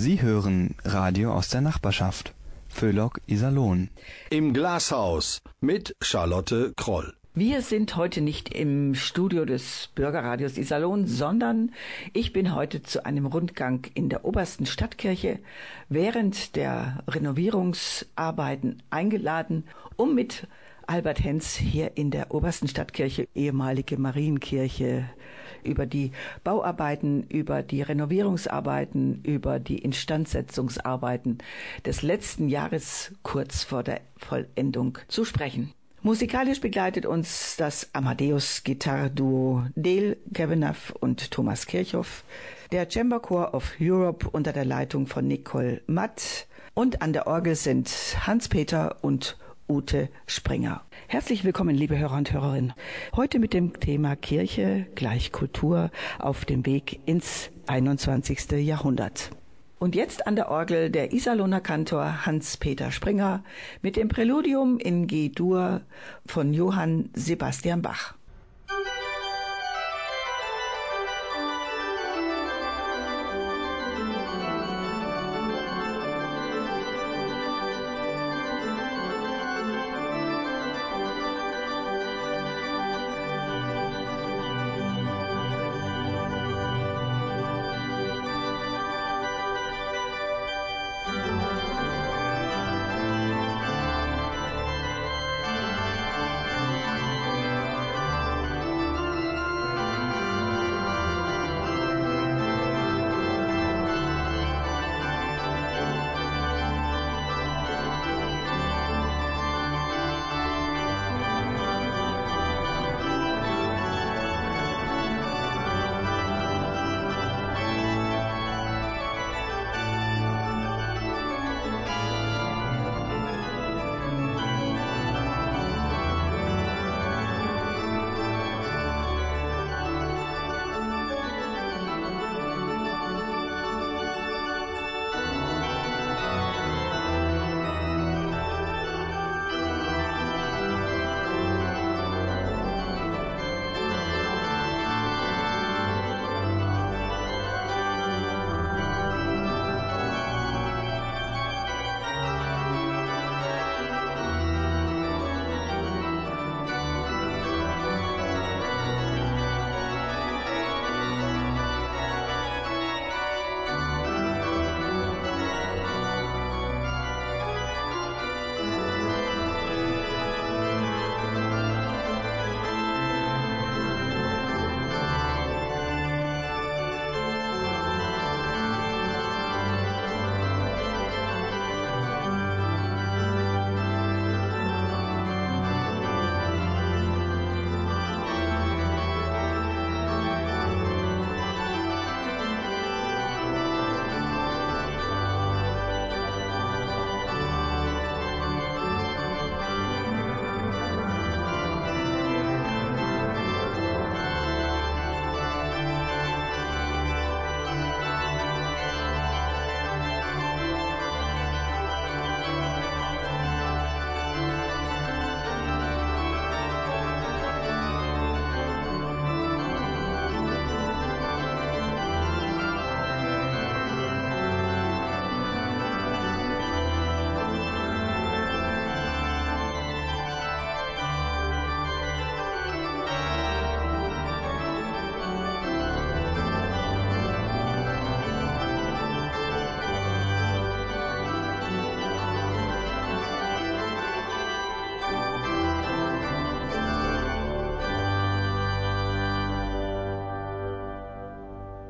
Sie hören Radio aus der Nachbarschaft. Föhlock Iserlohn. Im Glashaus mit Charlotte Kroll. Wir sind heute nicht im Studio des Bürgerradios Iserlohn, sondern ich bin heute zu einem Rundgang in der obersten Stadtkirche während der Renovierungsarbeiten eingeladen, um mit Albert Henz hier in der obersten Stadtkirche, ehemalige Marienkirche, über die Bauarbeiten, über die Renovierungsarbeiten, über die Instandsetzungsarbeiten des letzten Jahres kurz vor der Vollendung zu sprechen. Musikalisch begleitet uns das Amadeus Gitarre-Duo Dale Kavanagh und Thomas Kirchhoff, der Chamber Choir of Europe unter der Leitung von Nicole Matt und an der Orgel sind Hans-Peter und Ute Springer. Herzlich willkommen, liebe Hörer und Hörerinnen. Heute mit dem Thema Kirche gleich Kultur auf dem Weg ins 21. Jahrhundert. Und jetzt an der Orgel der Iserlohner Kantor Hans-Peter Springer mit dem Präludium in G-Dur von Johann Sebastian Bach.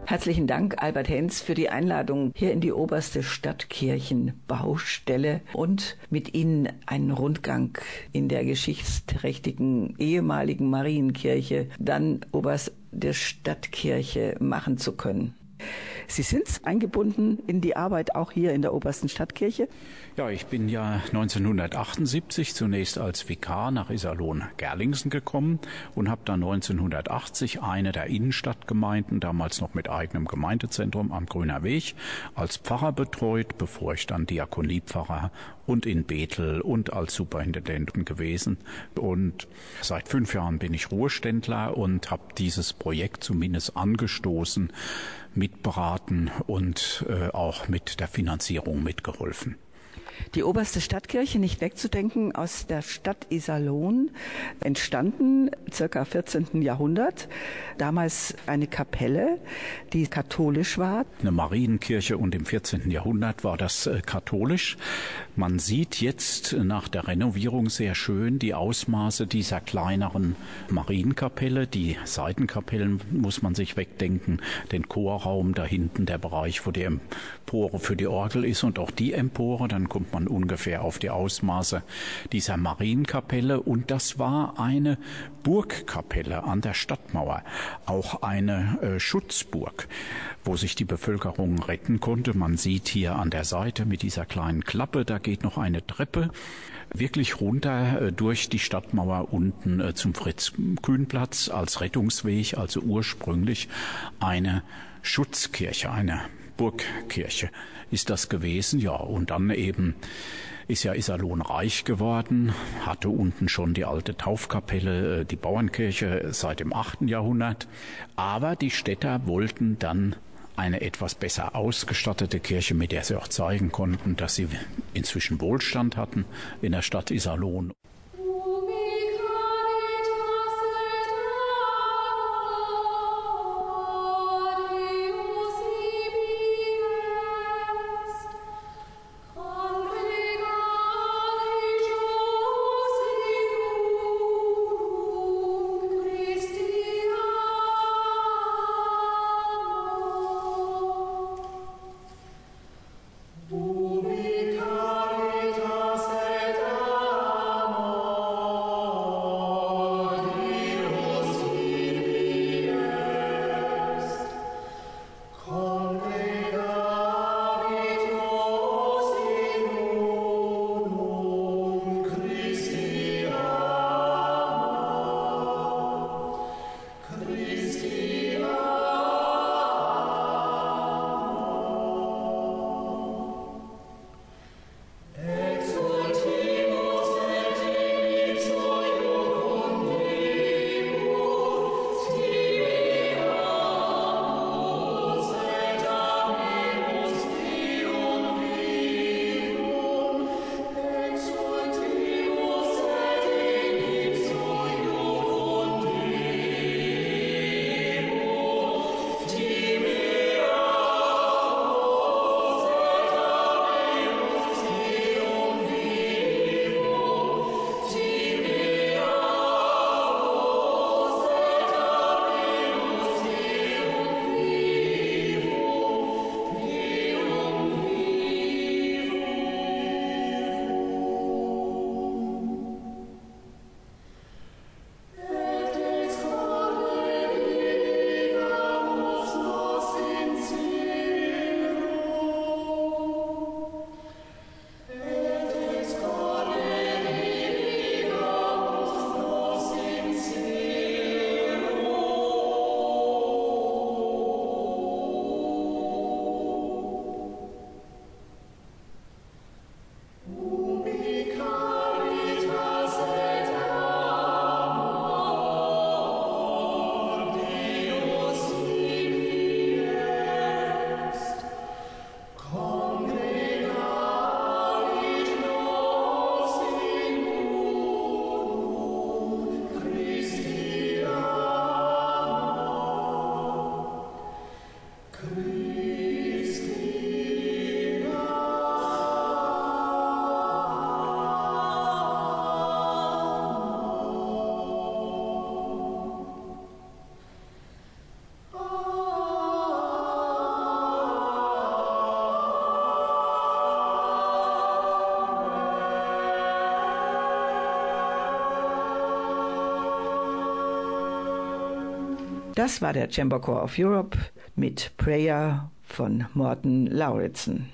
Herzlichen Dank, Albert Henz, für die Einladung hier in die oberste Stadtkirchenbaustelle und mit Ihnen einen Rundgang in der geschichtsträchtigen ehemaligen Marienkirche, dann oberst der Stadtkirche machen zu können. Sie sind eingebunden in die Arbeit auch hier in der obersten Stadtkirche? Ja, ich bin ja 1978 zunächst als Vikar nach Iserlohn-Gerlingsen gekommen und habe dann 1980 eine der Innenstadtgemeinden, damals noch mit eigenem Gemeindezentrum am Grüner Weg, als Pfarrer betreut, bevor ich dann Diakoniepfarrer und in Bethel und als Superintendenten gewesen. Und seit fünf Jahren bin ich Ruheständler und habe dieses Projekt zumindest angestoßen, mitberaten und äh, auch mit der Finanzierung mitgeholfen. Die oberste Stadtkirche, nicht wegzudenken, aus der Stadt Iserlohn, entstanden circa 14. Jahrhundert. Damals eine Kapelle, die katholisch war. Eine Marienkirche und im 14. Jahrhundert war das äh, katholisch. Man sieht jetzt nach der Renovierung sehr schön die Ausmaße dieser kleineren Marienkapelle. Die Seitenkapellen muss man sich wegdenken. Den Chorraum da hinten, der Bereich, wo die Empore für die Orgel ist und auch die Empore. Dann kommt man ungefähr auf die Ausmaße dieser Marienkapelle. Und das war eine Burgkapelle an der Stadtmauer, auch eine äh, Schutzburg, wo sich die Bevölkerung retten konnte. Man sieht hier an der Seite mit dieser kleinen Klappe, da geht noch eine Treppe wirklich runter äh, durch die Stadtmauer unten äh, zum Fritz-Kühn-Platz als Rettungsweg, also ursprünglich eine Schutzkirche, eine Burgkirche ist das gewesen, ja. Und dann eben ist ja Iserlohn reich geworden, hatte unten schon die alte Taufkapelle, äh, die Bauernkirche seit dem achten Jahrhundert. Aber die Städter wollten dann eine etwas besser ausgestattete Kirche, mit der sie auch zeigen konnten, dass sie inzwischen Wohlstand hatten in der Stadt Iserlohn. Das war der Chamber Corps of Europe mit Prayer von Morten Lauritsen.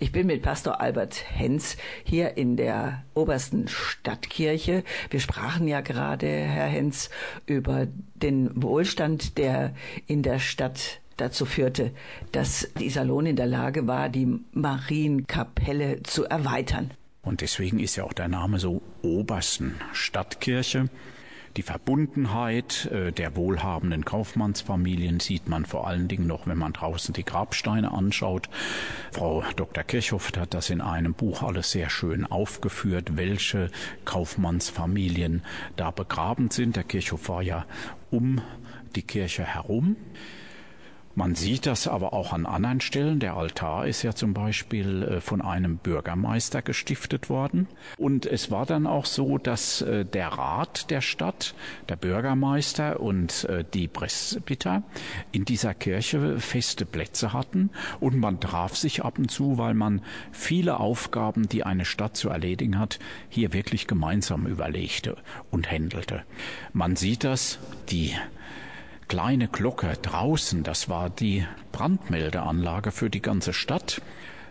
Ich bin mit Pastor Albert Henz hier in der obersten Stadtkirche. Wir sprachen ja gerade, Herr Henz, über den Wohlstand, der in der Stadt dazu führte, dass Iserlohn in der Lage war, die Marienkapelle zu erweitern. Und deswegen ist ja auch der Name so Obersten Stadtkirche. Die Verbundenheit äh, der wohlhabenden Kaufmannsfamilien sieht man vor allen Dingen noch, wenn man draußen die Grabsteine anschaut. Frau Dr. Kirchhoff hat das in einem Buch alles sehr schön aufgeführt, welche Kaufmannsfamilien da begraben sind. Der Kirchhof war ja um die Kirche herum. Man sieht das aber auch an anderen Stellen. Der Altar ist ja zum Beispiel äh, von einem Bürgermeister gestiftet worden. Und es war dann auch so, dass äh, der Rat der Stadt, der Bürgermeister und äh, die Presbyter in dieser Kirche feste Plätze hatten. Und man traf sich ab und zu, weil man viele Aufgaben, die eine Stadt zu erledigen hat, hier wirklich gemeinsam überlegte und händelte. Man sieht das, die kleine Glocke draußen, das war die Brandmeldeanlage für die ganze Stadt.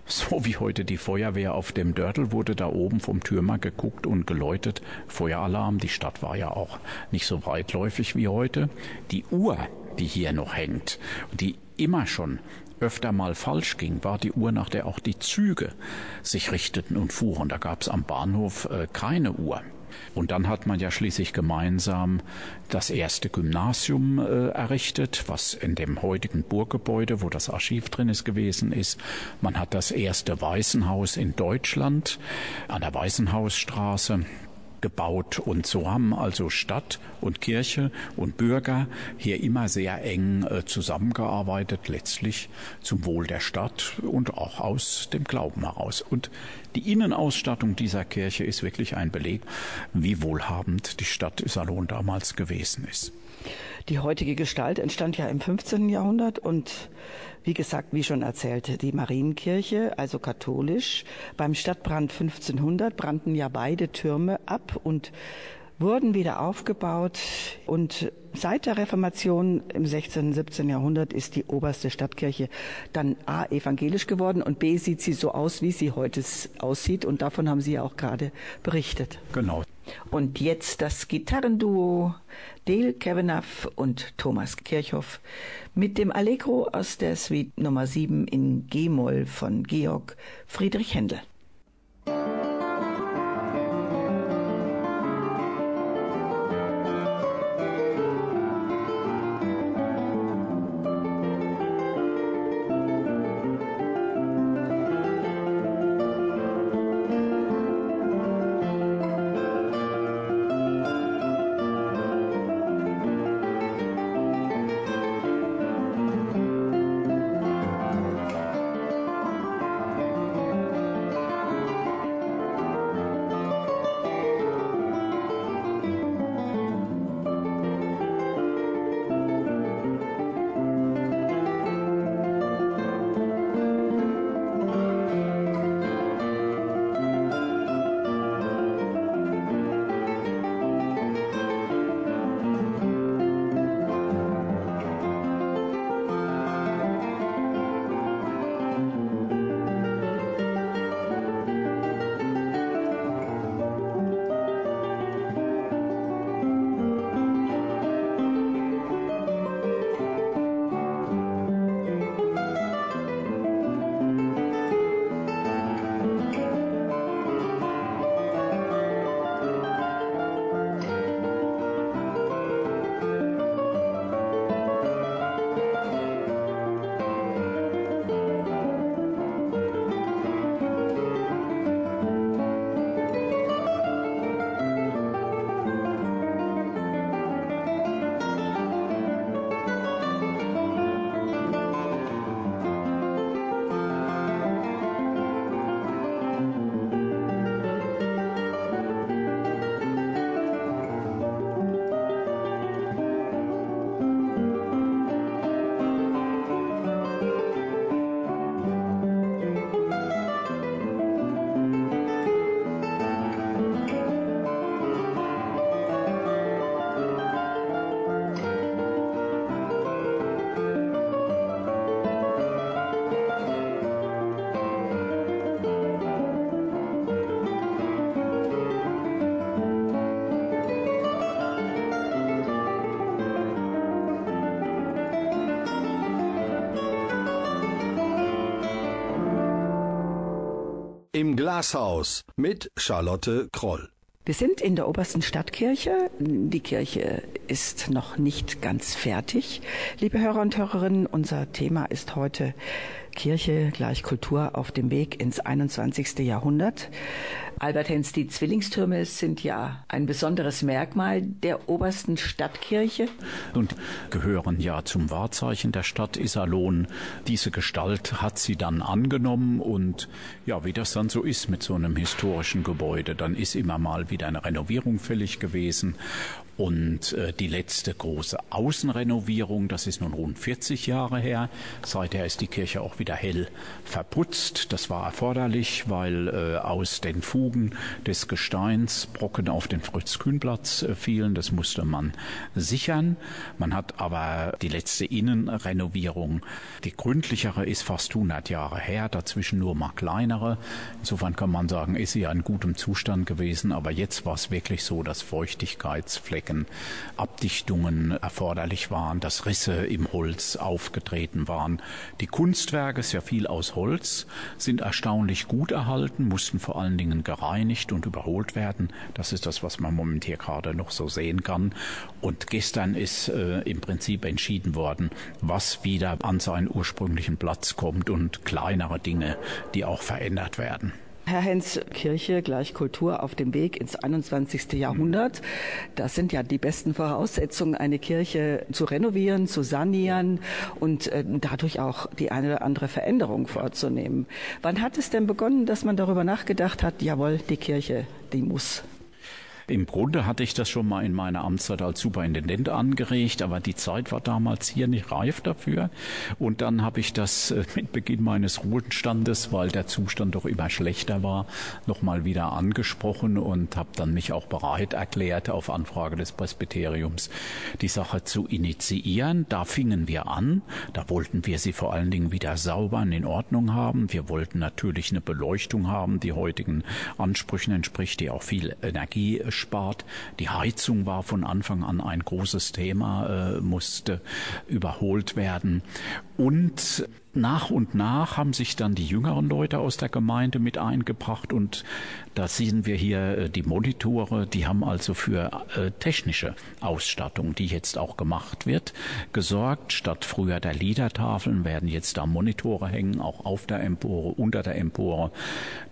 So wie heute die Feuerwehr auf dem Dörtel wurde da oben vom Türmer geguckt und geläutet. Feueralarm, die Stadt war ja auch nicht so weitläufig wie heute. Die Uhr, die hier noch hängt, die immer schon öfter mal falsch ging, war die Uhr, nach der auch die Züge sich richteten und fuhren. Da gab es am Bahnhof äh, keine Uhr. Und dann hat man ja schließlich gemeinsam das erste Gymnasium äh, errichtet, was in dem heutigen Burggebäude, wo das Archiv drin ist, gewesen ist. Man hat das erste Waisenhaus in Deutschland an der Waisenhausstraße gebaut. Und so haben also Stadt und Kirche und Bürger hier immer sehr eng äh, zusammengearbeitet, letztlich zum Wohl der Stadt und auch aus dem Glauben heraus. Und die Innenausstattung dieser Kirche ist wirklich ein Beleg, wie wohlhabend die Stadt Iserlohn damals gewesen ist. Die heutige Gestalt entstand ja im 15. Jahrhundert und wie gesagt, wie schon erzählt, die Marienkirche, also katholisch. Beim Stadtbrand 1500 brannten ja beide Türme ab und wurden wieder aufgebaut und seit der Reformation im 16. und 17. Jahrhundert ist die oberste Stadtkirche dann A evangelisch geworden und B sieht sie so aus, wie sie heute aussieht und davon haben Sie ja auch gerade berichtet. Genau. Und jetzt das Gitarrenduo Dale Kavanagh und Thomas Kirchhoff mit dem Allegro aus der Suite Nummer 7 in G-Moll von Georg Friedrich Händel. Glashaus mit Charlotte Kroll. Wir sind in der obersten Stadtkirche. Die Kirche ist noch nicht ganz fertig. Liebe Hörer und Hörerinnen, unser Thema ist heute Kirche gleich Kultur auf dem Weg ins 21. Jahrhundert. Albert Hens, die Zwillingstürme sind ja ein besonderes Merkmal der obersten Stadtkirche. Und gehören ja zum Wahrzeichen der Stadt Iserlohn. Diese Gestalt hat sie dann angenommen und ja, wie das dann so ist mit so einem historischen Gebäude, dann ist immer mal wieder eine Renovierung fällig gewesen und äh, die letzte große Außenrenovierung, das ist nun rund 40 Jahre her. Seither ist die Kirche auch wieder hell verputzt. Das war erforderlich, weil äh, aus den Fugen des Gesteins Brocken auf den Fritz-Kühn-Platz äh, fielen. Das musste man sichern. Man hat aber die letzte Innenrenovierung, die gründlichere ist fast 100 Jahre her, dazwischen nur mal kleinere. Insofern kann man sagen, ist sie ja in gutem Zustand gewesen. Aber jetzt war es wirklich so, dass Feuchtigkeitsflecken Ecken Abdichtungen erforderlich waren, dass Risse im Holz aufgetreten waren. Die Kunstwerke, ja viel aus Holz, sind erstaunlich gut erhalten, mussten vor allen Dingen gereinigt und überholt werden. Das ist das, was man momentan gerade noch so sehen kann. Und gestern ist äh, im Prinzip entschieden worden, was wieder an seinen ursprünglichen Platz kommt und kleinere Dinge, die auch verändert werden. Herr Hens, Kirche gleich Kultur auf dem Weg ins 21. Jahrhundert. Das sind ja die besten Voraussetzungen, eine Kirche zu renovieren, zu sanieren und äh, dadurch auch die eine oder andere Veränderung vorzunehmen. Wann hat es denn begonnen, dass man darüber nachgedacht hat, jawohl, die Kirche, die muss im Grunde hatte ich das schon mal in meiner Amtszeit als Superintendent angeregt, aber die Zeit war damals hier nicht reif dafür. Und dann habe ich das äh, mit Beginn meines Ruhestandes, weil der Zustand doch immer schlechter war, nochmal wieder angesprochen und habe dann mich auch bereit erklärt, auf Anfrage des Presbyteriums die Sache zu initiieren. Da fingen wir an. Da wollten wir sie vor allen Dingen wieder sauber und in Ordnung haben. Wir wollten natürlich eine Beleuchtung haben, die heutigen Ansprüchen entspricht, die auch viel Energie gespart. Die Heizung war von Anfang an ein großes Thema, äh, musste überholt werden. Und nach und nach haben sich dann die jüngeren Leute aus der Gemeinde mit eingebracht und da sehen wir hier äh, die Monitore, die haben also für äh, technische Ausstattung, die jetzt auch gemacht wird, gesorgt. Statt früher der Liedertafeln werden jetzt da Monitore hängen, auch auf der Empore, unter der Empore.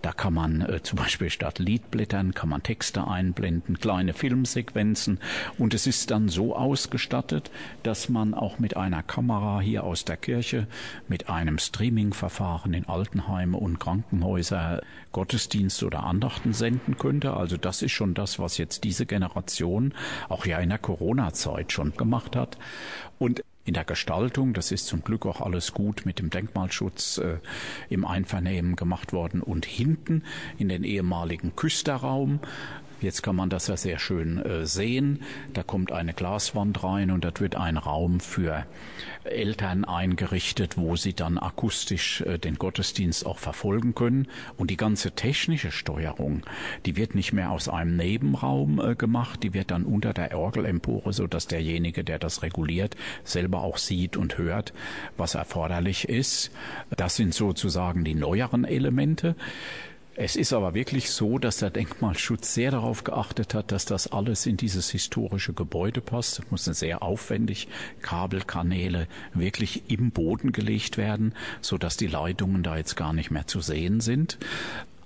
Da kann man äh, zum Beispiel statt Liedblättern kann man Texte einblenden, kleine Filmsequenzen und es ist dann so ausgestattet, dass man auch mit einer Kamera hier aus der Kirche mit einem Streaming-Verfahren in Altenheime und Krankenhäuser Gottesdienst oder Andachten senden könnte. Also das ist schon das, was jetzt diese Generation auch ja in der Corona-Zeit schon gemacht hat. Und in der Gestaltung, das ist zum Glück auch alles gut mit dem Denkmalschutz äh, im Einvernehmen gemacht worden. Und hinten in den ehemaligen Küsterraum Jetzt kann man das ja sehr schön äh, sehen. Da kommt eine Glaswand rein und dort wird ein Raum für Eltern eingerichtet, wo sie dann akustisch äh, den Gottesdienst auch verfolgen können. Und die ganze technische Steuerung, die wird nicht mehr aus einem Nebenraum äh, gemacht, die wird dann unter der Orgelempore, so dass derjenige, der das reguliert, selber auch sieht und hört, was erforderlich ist. Das sind sozusagen die neueren Elemente. Es ist aber wirklich so, dass der Denkmalschutz sehr darauf geachtet hat, dass das alles in dieses historische Gebäude passt. Es mussten sehr aufwendig Kabelkanäle wirklich im Boden gelegt werden, so dass die Leitungen da jetzt gar nicht mehr zu sehen sind.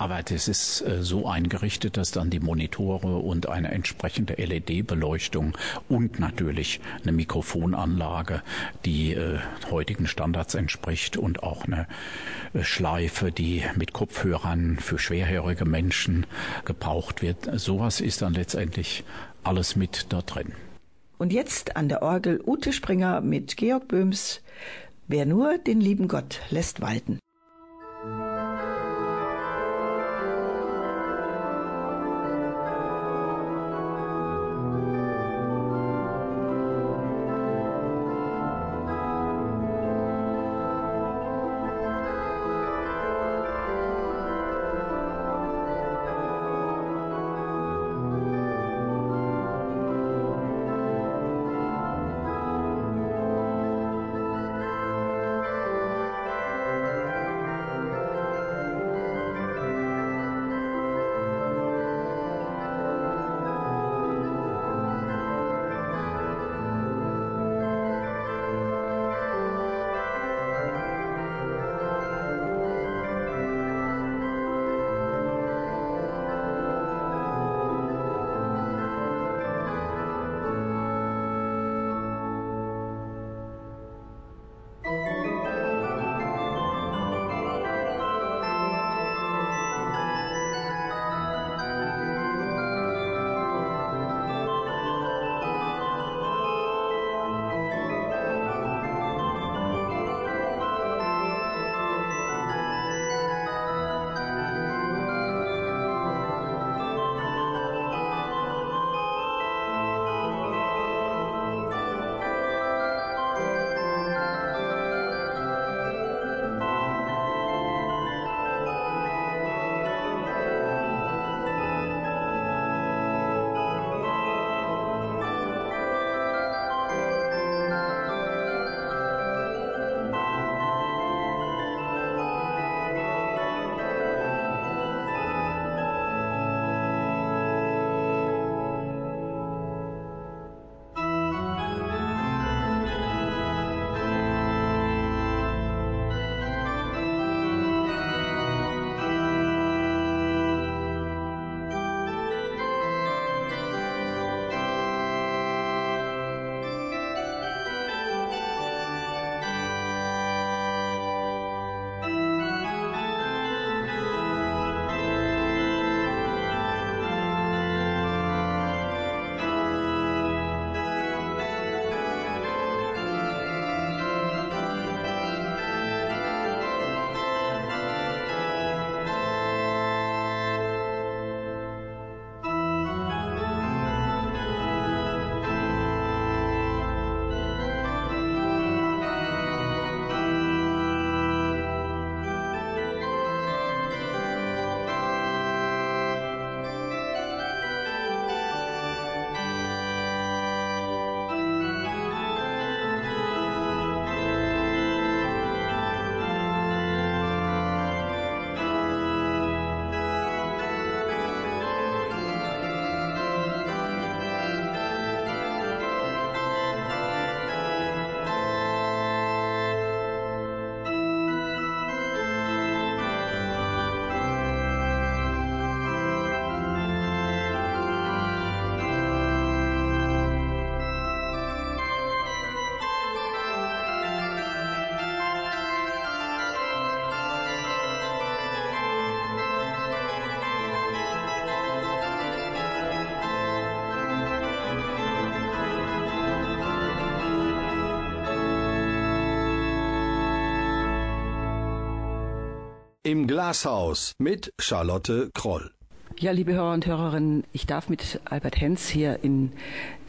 Aber das ist äh, so eingerichtet, dass dann die Monitore und eine entsprechende LED-Beleuchtung und natürlich eine Mikrofonanlage, die äh, heutigen Standards entspricht und auch eine äh, Schleife, die mit Kopfhörern für schwerhörige Menschen gebraucht wird. Sowas ist dann letztendlich alles mit da drin. Und jetzt an der Orgel Ute Springer mit Georg Böhms. Wer nur den lieben Gott lässt walten. Im Glashaus mit Charlotte Kroll. Ja, liebe Hörer und Hörerinnen, ich darf mit Albert Henz hier in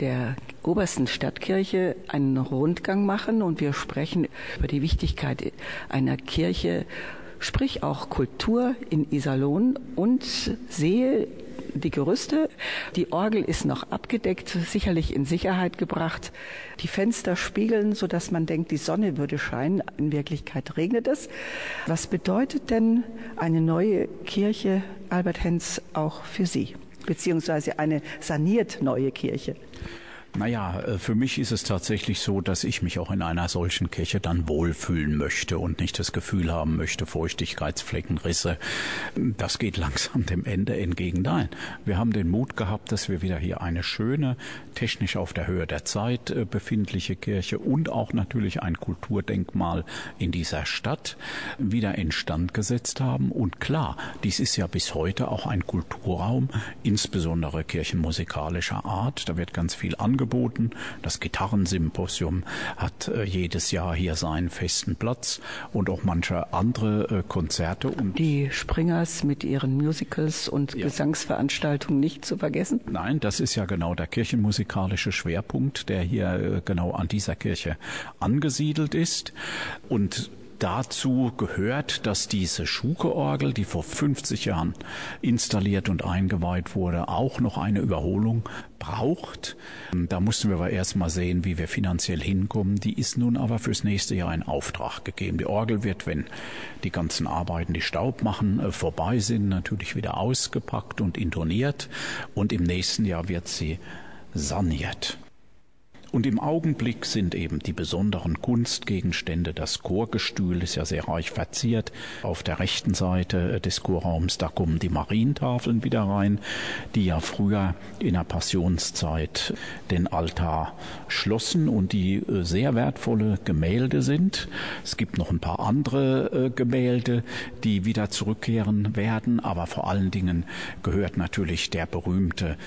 der obersten Stadtkirche einen Rundgang machen und wir sprechen über die Wichtigkeit einer Kirche, sprich auch Kultur in Iserlohn und sehe die Gerüste. Die Orgel ist noch abgedeckt, sicherlich in Sicherheit gebracht. Die Fenster spiegeln, so dass man denkt, die Sonne würde scheinen. In Wirklichkeit regnet es. Was bedeutet denn eine neue Kirche, Albert Henz, auch für Sie? Beziehungsweise eine saniert neue Kirche? Naja, äh, für mich ist es tatsächlich so, dass ich mich auch in einer solchen Kirche dann wohlfühlen möchte und nicht das Gefühl haben möchte, Feuchtigkeitsflecken, Risse. Das geht langsam dem Ende entgegen. Nein, wir haben den Mut gehabt, dass wir wieder hier eine schöne, technisch auf der Höhe der Zeit äh, befindliche Kirche und auch natürlich ein Kulturdenkmal in dieser Stadt wieder instand gesetzt haben. Und klar, dies ist ja bis heute auch ein Kulturraum, insbesondere kirchenmusikalischer Art. Da wird ganz viel angeboten angeboten. Das Gitarrensymposium hat äh, jedes Jahr hier seinen festen Platz und auch manche andere äh, Konzerte. Und die Springers mit ihren Musicals und ja. Gesangsveranstaltungen nicht zu vergessen? Nein, das ist ja genau der kirchenmusikalische Schwerpunkt, der hier äh, genau an dieser Kirche angesiedelt ist. Und Dazu gehört, dass diese Schuke-Orgel, die vor 50 Jahren installiert und eingeweiht wurde, auch noch eine Überholung braucht. Da mussten wir aber erst mal sehen, wie wir finanziell hinkommen. Die ist nun aber fürs nächste Jahr in Auftrag gegeben. Die Orgel wird, wenn die ganzen Arbeiten, die Staub machen, äh, vorbei sind, natürlich wieder ausgepackt und intoniert. Und im nächsten Jahr wird sie saniert. Und im Augenblick sind eben die besonderen Kunstgegenstände, das Chorgestühl ist ja sehr reich verziert. Auf der rechten Seite des Chorraums, da kommen die Marientafeln wieder rein, die ja früher in der Passionszeit den Altar schlossen und die äh, sehr wertvolle Gemälde sind. Es gibt noch ein paar andere äh, Gemälde, die wieder zurückkehren werden, aber vor allen Dingen gehört natürlich der berühmte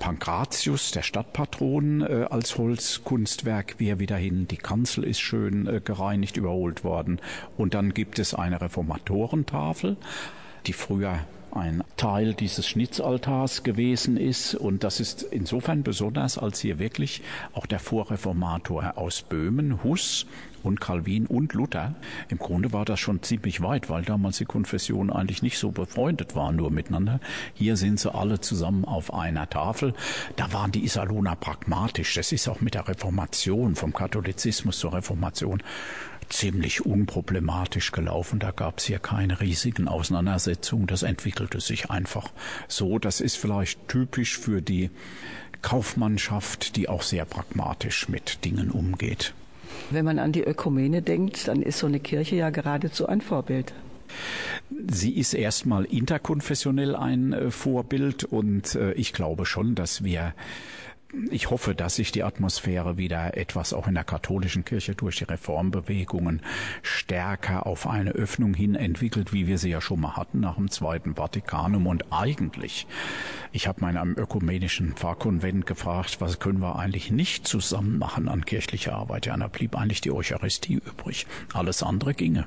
Pankratius, der Stadtpatron, äh, als Holzkunstwerk wir wieder hin. Die Kanzel ist schön äh, gereinigt, überholt worden. Und dann gibt es eine Reformatorentafel, die früher ein Teil dieses Schnitzaltars gewesen ist. Und das ist insofern besonders, als hier wirklich auch der Vorreformator aus Böhmen, Huss, und Calvin und Luther. Im Grunde war das schon ziemlich weit, weil damals die Konfessionen eigentlich nicht so befreundet waren nur miteinander. Hier sind sie alle zusammen auf einer Tafel. Da waren die Iserlohner pragmatisch. Das ist auch mit der Reformation, vom Katholizismus zur Reformation ziemlich unproblematisch gelaufen. Da gab es hier keine riesigen Auseinandersetzungen. Das entwickelte sich einfach so. Das ist vielleicht typisch für die Kaufmannschaft, die auch sehr pragmatisch mit Dingen umgeht. Wenn man an die Ökumene denkt, dann ist so eine Kirche ja geradezu ein Vorbild. Sie ist erstmal interkonfessionell ein äh, Vorbild und äh, ich glaube schon, dass wir ich hoffe, dass sich die Atmosphäre wieder etwas auch in der katholischen Kirche durch die Reformbewegungen stärker auf eine Öffnung hin entwickelt, wie wir sie ja schon mal hatten nach dem Zweiten Vatikanum. Und eigentlich, ich habe mal in einem ökumenischen Pfarrkonvent gefragt, was können wir eigentlich nicht zusammen machen an kirchlicher Arbeit? Ja, da blieb eigentlich die Eucharistie übrig. Alles andere ginge.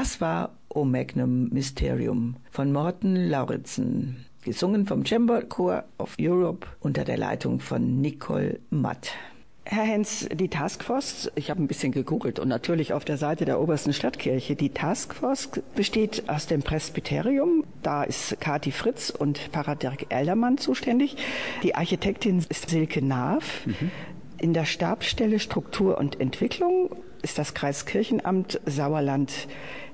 Das war O Magnum Mysterium von Morten Lauritzen, gesungen vom Chamber Corps of Europe unter der Leitung von Nicole Matt. Herr Hens, die Taskforce, ich habe ein bisschen gegoogelt und natürlich auf der Seite der obersten Stadtkirche, die Taskforce besteht aus dem Presbyterium, da ist Kati Fritz und Pfarrer Dirk Eldermann zuständig. Die Architektin ist Silke Naaf. Mhm. In der Stabsstelle Struktur und Entwicklung ist das Kreiskirchenamt Sauerland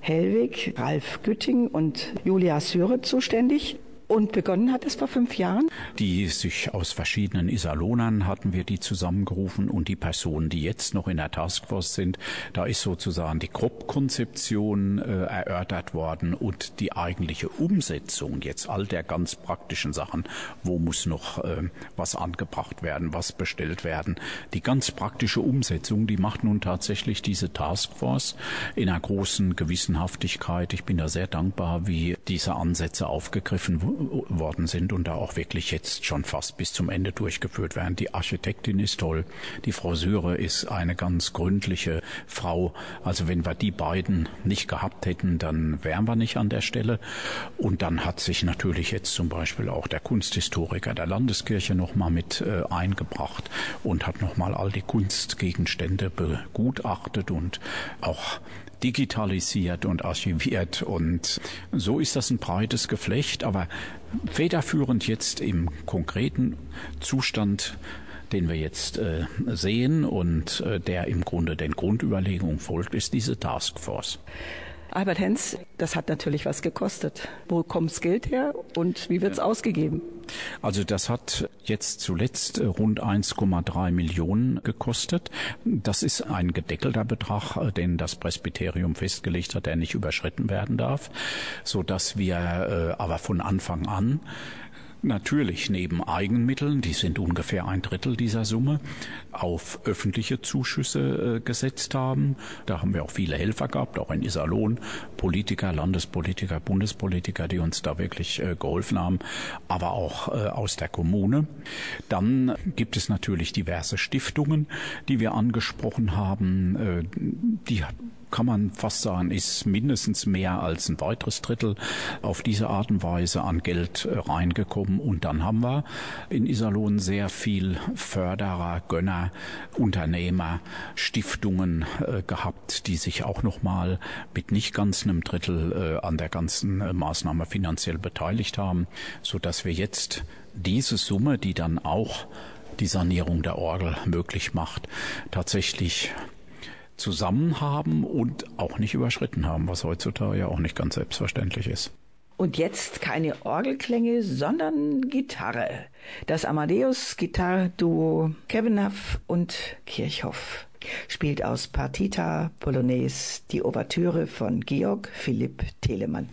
Hellwig, Ralf Gütting und Julia Syre zuständig. Und begonnen hat es vor fünf Jahren? Die sich aus verschiedenen Isalonern hatten wir die zusammengerufen und die Personen, die jetzt noch in der Taskforce sind, da ist sozusagen die Grobkonzeption äh, erörtert worden und die eigentliche Umsetzung jetzt all der ganz praktischen Sachen, wo muss noch äh, was angebracht werden, was bestellt werden. Die ganz praktische Umsetzung, die macht nun tatsächlich diese Taskforce in einer großen Gewissenhaftigkeit. Ich bin da sehr dankbar, wie diese Ansätze aufgegriffen wurden worden sind und da auch wirklich jetzt schon fast bis zum Ende durchgeführt werden. Die Architektin ist toll, die Frau Syre ist eine ganz gründliche Frau. Also wenn wir die beiden nicht gehabt hätten, dann wären wir nicht an der Stelle. Und dann hat sich natürlich jetzt zum Beispiel auch der Kunsthistoriker der Landeskirche nochmal mit äh, eingebracht und hat nochmal all die Kunstgegenstände begutachtet und auch digitalisiert und archiviert. Und so ist das ein breites Geflecht, aber federführend jetzt im konkreten Zustand den wir jetzt äh, sehen und äh, der im Grunde den Grundüberlegungen folgt, ist diese Taskforce. Albert Hens, das hat natürlich was gekostet. Wo kommt das Geld her und wie wird es ausgegeben? Also das hat jetzt zuletzt äh, rund 1,3 Millionen gekostet. Das ist ein gedeckelter Betrag, äh, den das Presbyterium festgelegt hat, der nicht überschritten werden darf, so dass wir äh, aber von Anfang an natürlich neben Eigenmitteln, die sind ungefähr ein Drittel dieser Summe, auf öffentliche Zuschüsse äh, gesetzt haben. Da haben wir auch viele Helfer gehabt, auch in Iserlohn, Politiker, Landespolitiker, Bundespolitiker, die uns da wirklich äh, geholfen haben, aber auch äh, aus der Kommune. Dann gibt es natürlich diverse Stiftungen, die wir angesprochen haben, äh, die kann man fast sagen, ist mindestens mehr als ein weiteres Drittel auf diese Art und Weise an Geld äh, reingekommen. Und dann haben wir in Iserlohn sehr viel Förderer, Gönner, Unternehmer, Stiftungen äh, gehabt, die sich auch nochmal mit nicht ganz einem Drittel äh, an der ganzen Maßnahme finanziell beteiligt haben, so dass wir jetzt diese Summe, die dann auch die Sanierung der Orgel möglich macht, tatsächlich zusammen haben und auch nicht überschritten haben, was heutzutage ja auch nicht ganz selbstverständlich ist. Und jetzt keine Orgelklänge, sondern Gitarre. Das Amadeus Gitarre-Duo Kevenaff und Kirchhoff spielt aus Partita Polonaise die Ouvertüre von Georg Philipp Telemann.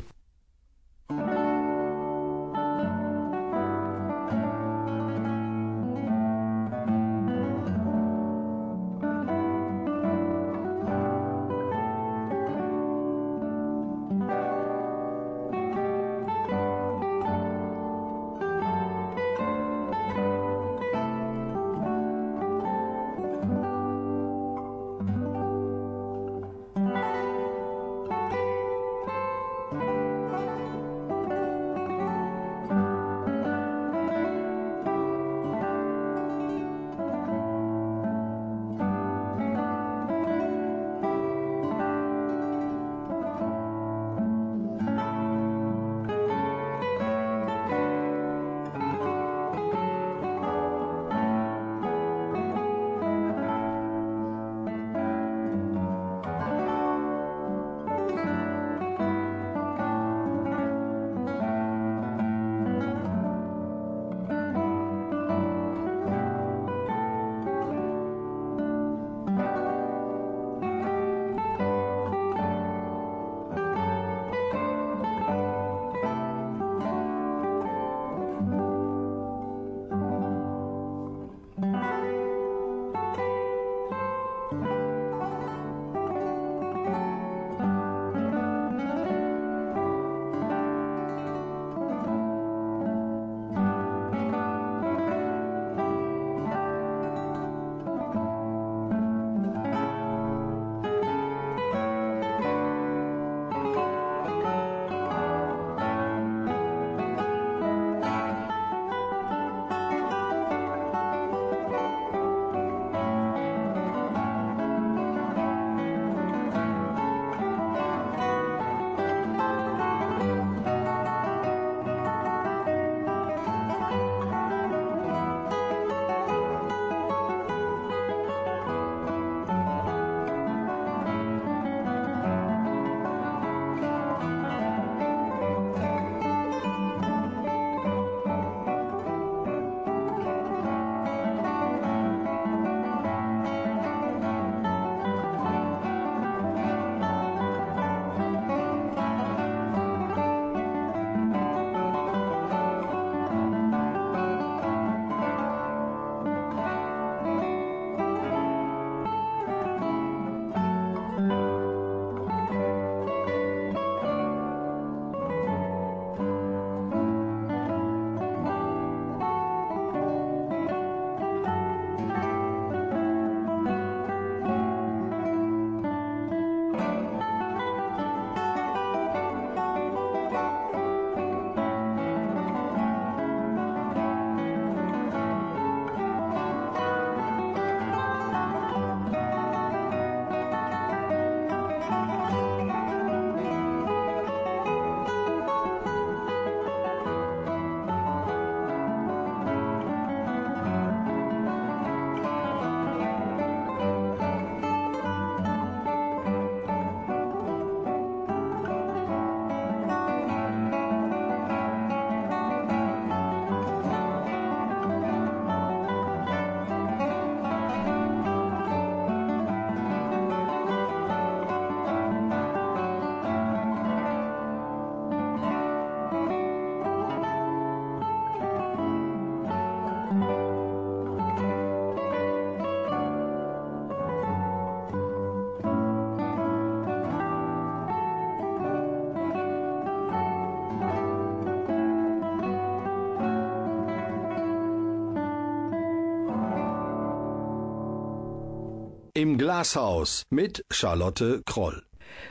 Glashaus mit Charlotte Kroll.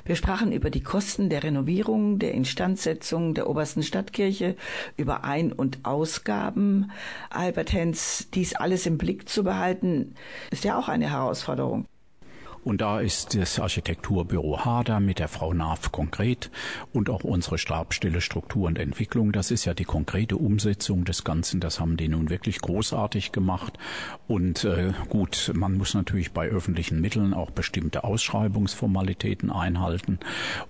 Wir sprachen über die Kosten der Renovierung, der Instandsetzung der obersten Stadtkirche, über Ein- und Ausgaben. Albert Hens, dies alles im Blick zu behalten, ist ja auch eine Herausforderung. Und da ist das Architekturbüro Hader mit der Frau Naaf konkret und auch unsere Stabstelle Struktur und Entwicklung. Das ist ja die konkrete Umsetzung des Ganzen. Das haben die nun wirklich großartig gemacht. Und äh, gut, man muss natürlich bei öffentlichen Mitteln auch bestimmte Ausschreibungsformalitäten einhalten.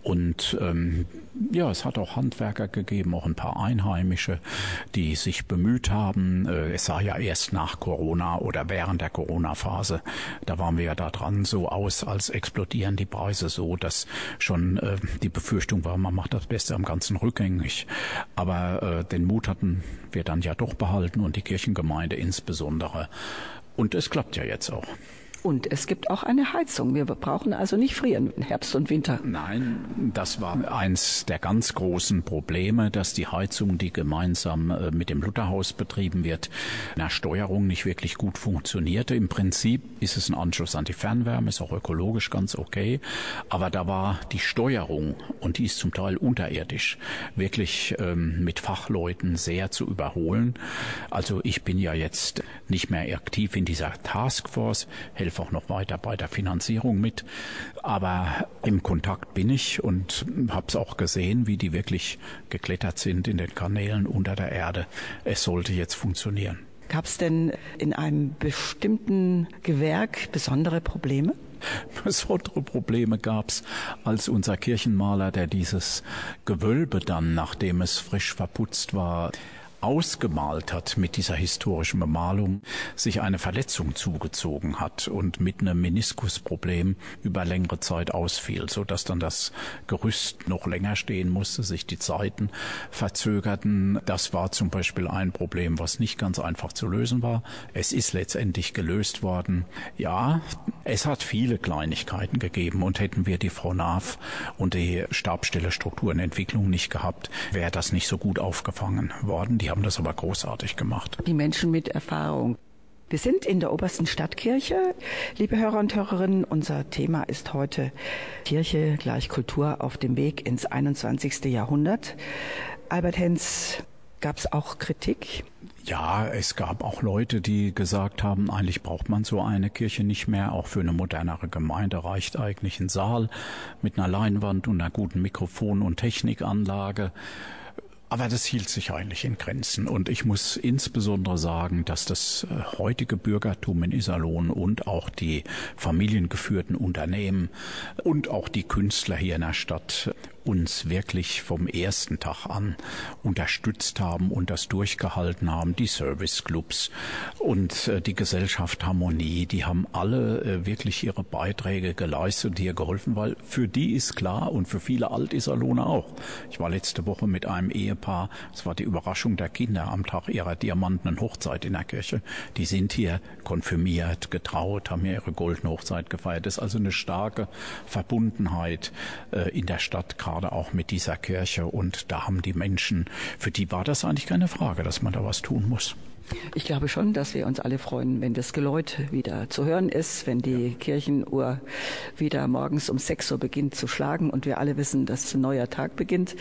Und ähm, ja, es hat auch Handwerker gegeben, auch ein paar Einheimische, die sich bemüht haben. Äh, es sah ja erst nach Corona oder während der Corona-Phase, da waren wir ja da dran, so aus, als explodieren die Preise so, dass schon äh, die Befürchtung war, man macht das Beste am Ganzen rückgängig. Aber äh, den Mut hatten wir dann ja doch behalten und die Kirchengemeinde insbesondere. Und es klappt ja jetzt auch. Und es gibt auch eine Heizung. Wir brauchen also nicht frieren Herbst und Winter. Nein, das war eins der ganz großen Probleme, dass die Heizung, die gemeinsam äh, mit dem Lutherhaus betrieben wird, in Steuerung nicht wirklich gut funktionierte. Im Prinzip ist es ein Anschluss an die Fernwärme, ist auch ökologisch ganz okay. Aber da war die Steuerung, und die ist zum Teil unterirdisch, wirklich ähm, mit Fachleuten sehr zu überholen. Also ich bin ja jetzt nicht mehr aktiv in dieser Taskforce, auch noch weiter bei der Finanzierung mit. Aber im Kontakt bin ich und habe es auch gesehen, wie die wirklich geklettert sind in den Kanälen unter der Erde. Es sollte jetzt funktionieren. Gab es denn in einem bestimmten Gewerk besondere Probleme? besondere Probleme gab's, als unser Kirchenmaler, der dieses Gewölbe dann, nachdem es frisch verputzt war, ausgemalt hat mit dieser historischen Bemalung, sich eine Verletzung zugezogen hat und mit einem Meniskusproblem über längere Zeit ausfiel, so dass dann das Gerüst noch länger stehen musste, sich die Zeiten verzögerten. Das war zum Beispiel ein Problem, was nicht ganz einfach zu lösen war. Es ist letztendlich gelöst worden. Ja, es hat viele Kleinigkeiten gegeben und hätten wir die Frau Naaf und die Stabstelle Strukturenentwicklung nicht gehabt, wäre das nicht so gut aufgefangen worden. Die haben das aber großartig gemacht. Die Menschen mit Erfahrung. Wir sind in der obersten Stadtkirche, liebe Hörer und Hörerinnen. Unser Thema ist heute Kirche gleich Kultur auf dem Weg ins 21. Jahrhundert. Albert Hens, gab es auch Kritik? Ja, es gab auch Leute, die gesagt haben, eigentlich braucht man so eine Kirche nicht mehr. Auch für eine modernere Gemeinde reicht eigentlich ein Saal mit einer Leinwand und einer guten Mikrofon- und Technikanlage. Aber das hielt sich eigentlich in Grenzen. Und ich muss insbesondere sagen, dass das äh, heutige Bürgertum in Iserlohn und auch die familiengeführten Unternehmen und auch die Künstler hier in der Stadt uns wirklich vom ersten Tag an unterstützt haben und das durchgehalten haben, die Serviceclubs und äh, die Gesellschaft Harmonie, die haben alle äh, wirklich ihre Beiträge geleistet und hier geholfen, weil für die ist klar und für viele Altiserlohner auch. Ich war letzte Woche mit einem Ehepaar, es war die Überraschung der Kinder am Tag ihrer diamantenen Hochzeit in der Kirche. Die sind hier konfirmiert, getraut, haben hier ihre goldene Hochzeit gefeiert. Das ist also eine starke Verbundenheit äh, in der Stadt, gerade auch mit dieser Kirche. Und da haben die Menschen, für die war das eigentlich keine Frage, dass man da was tun muss. Ich glaube schon, dass wir uns alle freuen, wenn das Geläut wieder zu hören ist, wenn die Kirchenuhr wieder morgens um sechs Uhr beginnt zu schlagen und wir alle wissen, dass ein neuer Tag beginnt.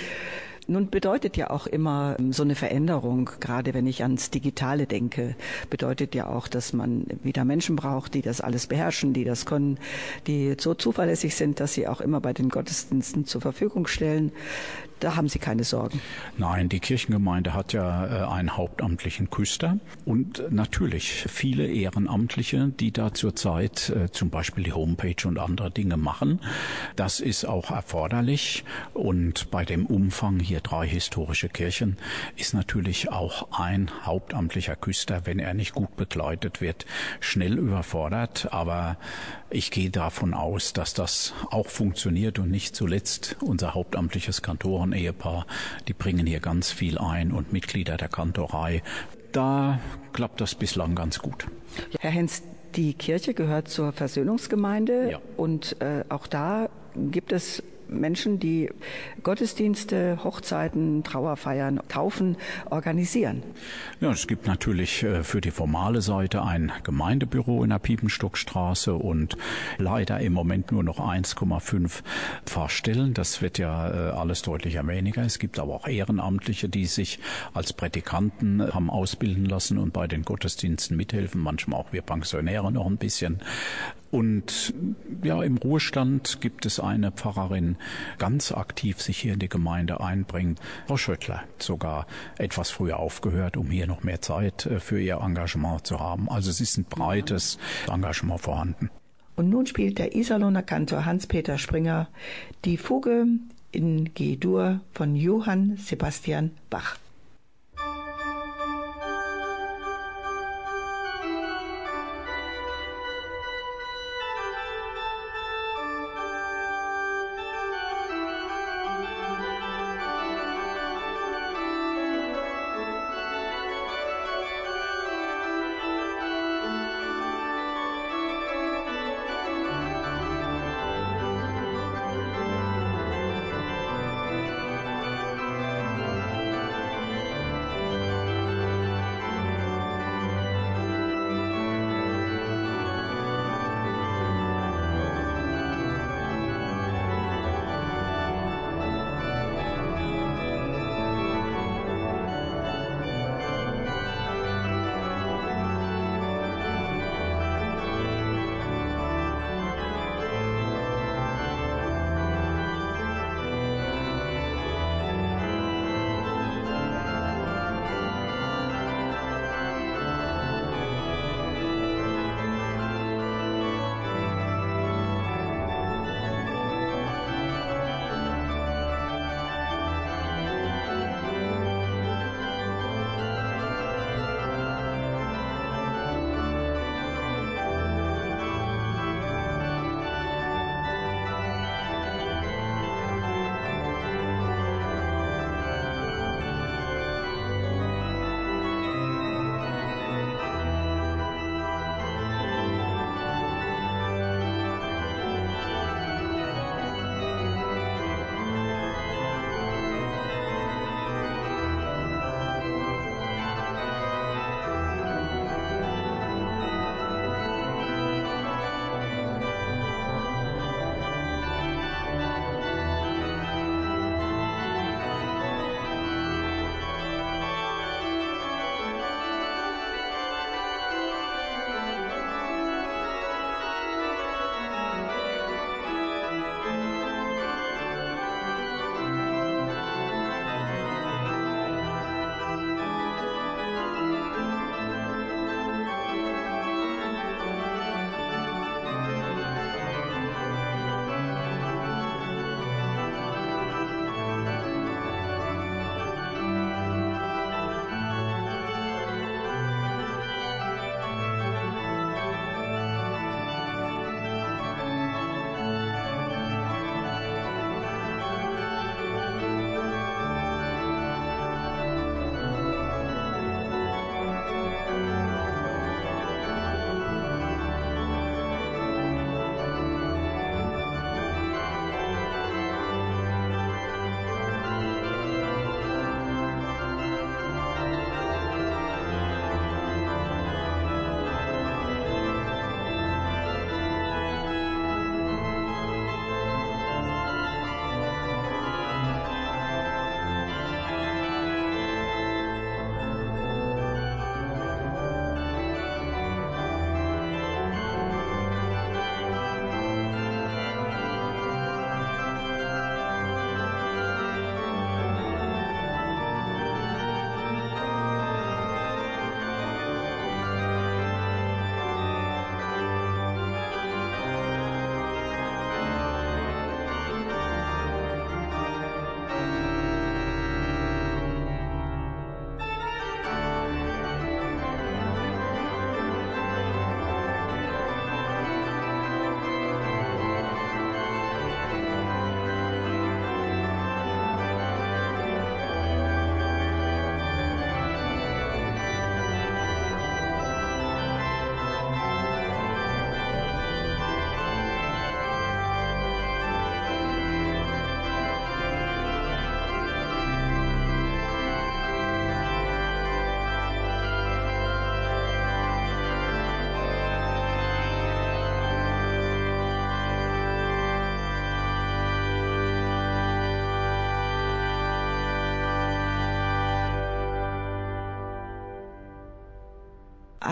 Nun bedeutet ja auch immer ähm, so eine Veränderung, gerade wenn ich ans Digitale denke, bedeutet ja auch, dass man wieder Menschen braucht, die das alles beherrschen, die das können, die so zuverlässig sind, dass sie auch immer bei den Gottesdiensten zur Verfügung stellen. Da haben Sie keine Sorgen. Nein, die Kirchengemeinde hat ja äh, einen hauptamtlichen Küster und natürlich viele Ehrenamtliche, die da zurzeit äh, zum Beispiel die Homepage und andere Dinge machen. Das ist auch erforderlich und bei dem Umfang hier drei historische Kirchen ist natürlich auch ein hauptamtlicher Küster, wenn er nicht gut begleitet wird, schnell überfordert. Aber ich gehe davon aus, dass das auch funktioniert und nicht zuletzt unser hauptamtliches Kantoren-Ehepaar, die bringen hier ganz viel ein und Mitglieder der Kantorei. Da klappt das bislang ganz gut. Herr Hens, die Kirche gehört zur Versöhnungsgemeinde ja. und äh, auch da gibt es Menschen, die Gottesdienste, Hochzeiten, Trauerfeiern, Taufen organisieren. Ja, es gibt natürlich äh, für die formale Seite ein Gemeindebüro in der Piepenstockstraße und leider im Moment nur noch 1,5 Pfarrstellen. Das wird ja äh, alles deutlicher weniger. Es gibt aber auch Ehrenamtliche, die sich als Prädikanten haben ausbilden lassen und bei den Gottesdiensten mithelfen. Manchmal auch wir Pensionäre noch ein bisschen. Und ja, im Ruhestand gibt es eine Pfarrerin, ganz aktiv sich hier in die Gemeinde einbringt. Frau Schöttler sogar etwas früher aufgehört, um hier noch mehr Zeit äh, für ihr Engagement zu haben. Also es ist ein breites Engagement vorhanden. Und nun spielt der Iserlohner Kantor Hans-Peter Springer die Fuge in G-Dur von Johann Sebastian Bach.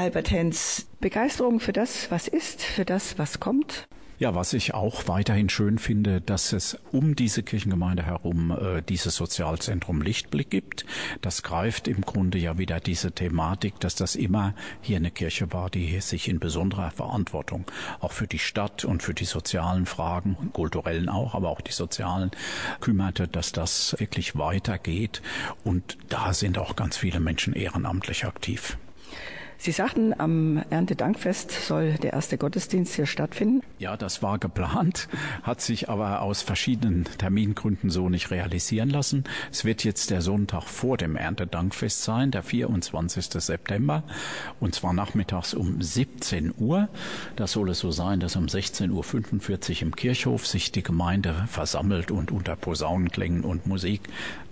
Albert Hens, Begeisterung für das, was ist, für das, was kommt? Ja, was ich auch weiterhin schön finde, dass es um diese Kirchengemeinde herum äh, dieses Sozialzentrum Lichtblick gibt. Das greift im Grunde ja wieder diese Thematik, dass das immer hier eine Kirche war, die sich in besonderer Verantwortung auch für die Stadt und für die sozialen Fragen, kulturellen auch, aber auch die sozialen kümmerte, dass das wirklich weitergeht. Und da sind auch ganz viele Menschen ehrenamtlich aktiv. Sie sagten, am Erntedankfest soll der erste Gottesdienst hier stattfinden. Ja, das war geplant, hat sich aber aus verschiedenen Termingründen so nicht realisieren lassen. Es wird jetzt der Sonntag vor dem Erntedankfest sein, der 24. September, und zwar nachmittags um 17 Uhr. Das soll es so sein, dass um 16.45 Uhr im Kirchhof sich die Gemeinde versammelt und unter Posaunenklängen und Musik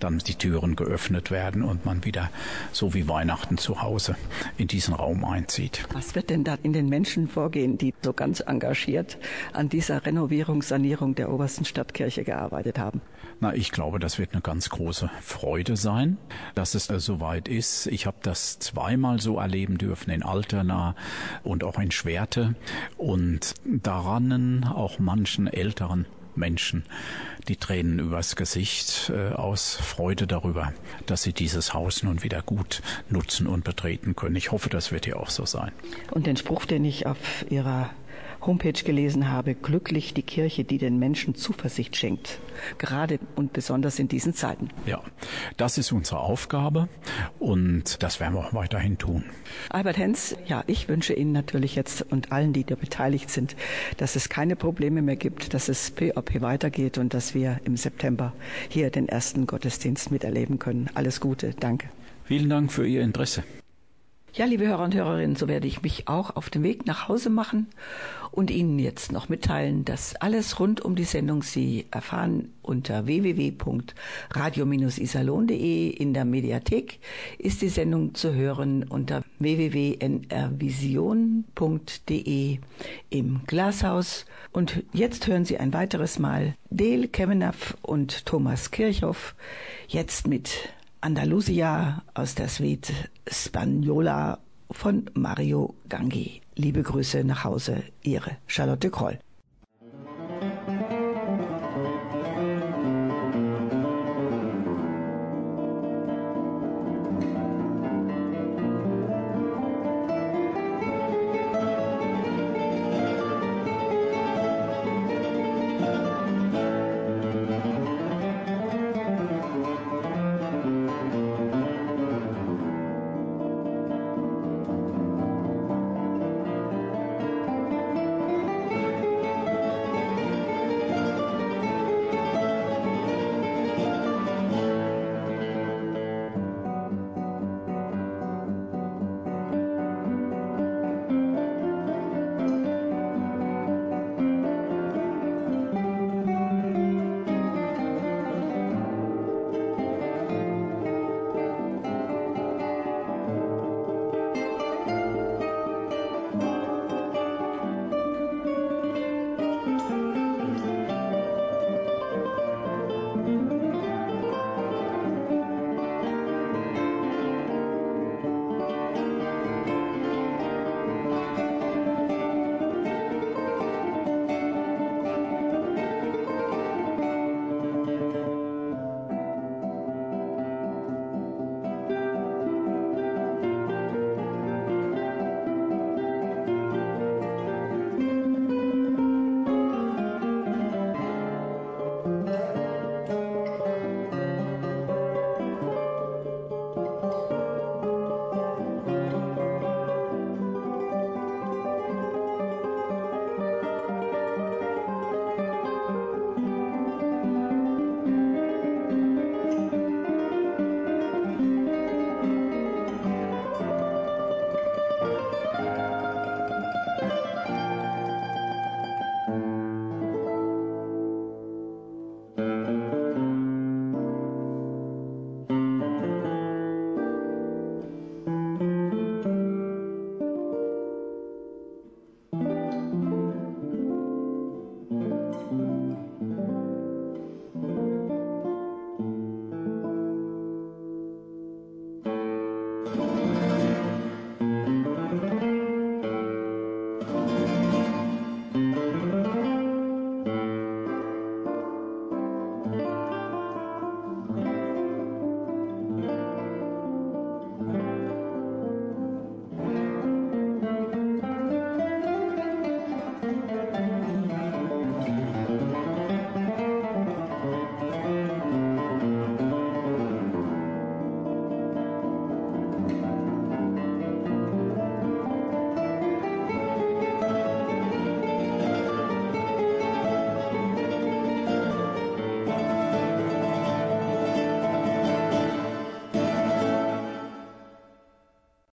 dann die Türen geöffnet werden und man wieder so wie Weihnachten zu Hause in diesen Raum einzieht. Was wird denn da in den Menschen vorgehen, die so ganz engagiert an dieser Renovierung, Sanierung der obersten Stadtkirche gearbeitet haben? Na, ich glaube, das wird eine ganz große Freude sein, dass es äh, soweit ist. Ich habe das zweimal so erleben dürfen in Altena und auch in Schwerte und daran auch manchen älteren Menschen die Tränen übers Gesicht äh, aus Freude darüber, dass sie dieses Haus nun wieder gut nutzen und betreten können. Ich hoffe, das wird hier auch so sein. Und den Spruch, den ich auf Ihrer Homepage gelesen habe, glücklich die Kirche, die den Menschen Zuversicht schenkt, gerade und besonders in diesen Zeiten. Ja, das ist unsere Aufgabe und das werden wir auch weiterhin tun. Albert Hens, ja, ich wünsche Ihnen natürlich jetzt und allen, die da beteiligt sind, dass es keine Probleme mehr gibt, dass es POP weitergeht und dass wir im September hier den ersten Gottesdienst miterleben können. Alles Gute, danke. Vielen Dank für Ihr Interesse. Ja, liebe Hörer und Hörerinnen, so werde ich mich auch auf den Weg nach Hause machen und Ihnen jetzt noch mitteilen, dass alles rund um die Sendung Sie erfahren unter www.radio-isalon.de. In der Mediathek ist die Sendung zu hören unter www.nrvision.de im Glashaus. Und jetzt hören Sie ein weiteres Mal Dale Kemenaff und Thomas Kirchhoff, jetzt mit Andalusia aus der Suite Spagnola von Mario Gangi. Liebe Grüße nach Hause, Ihre Charlotte Kroll.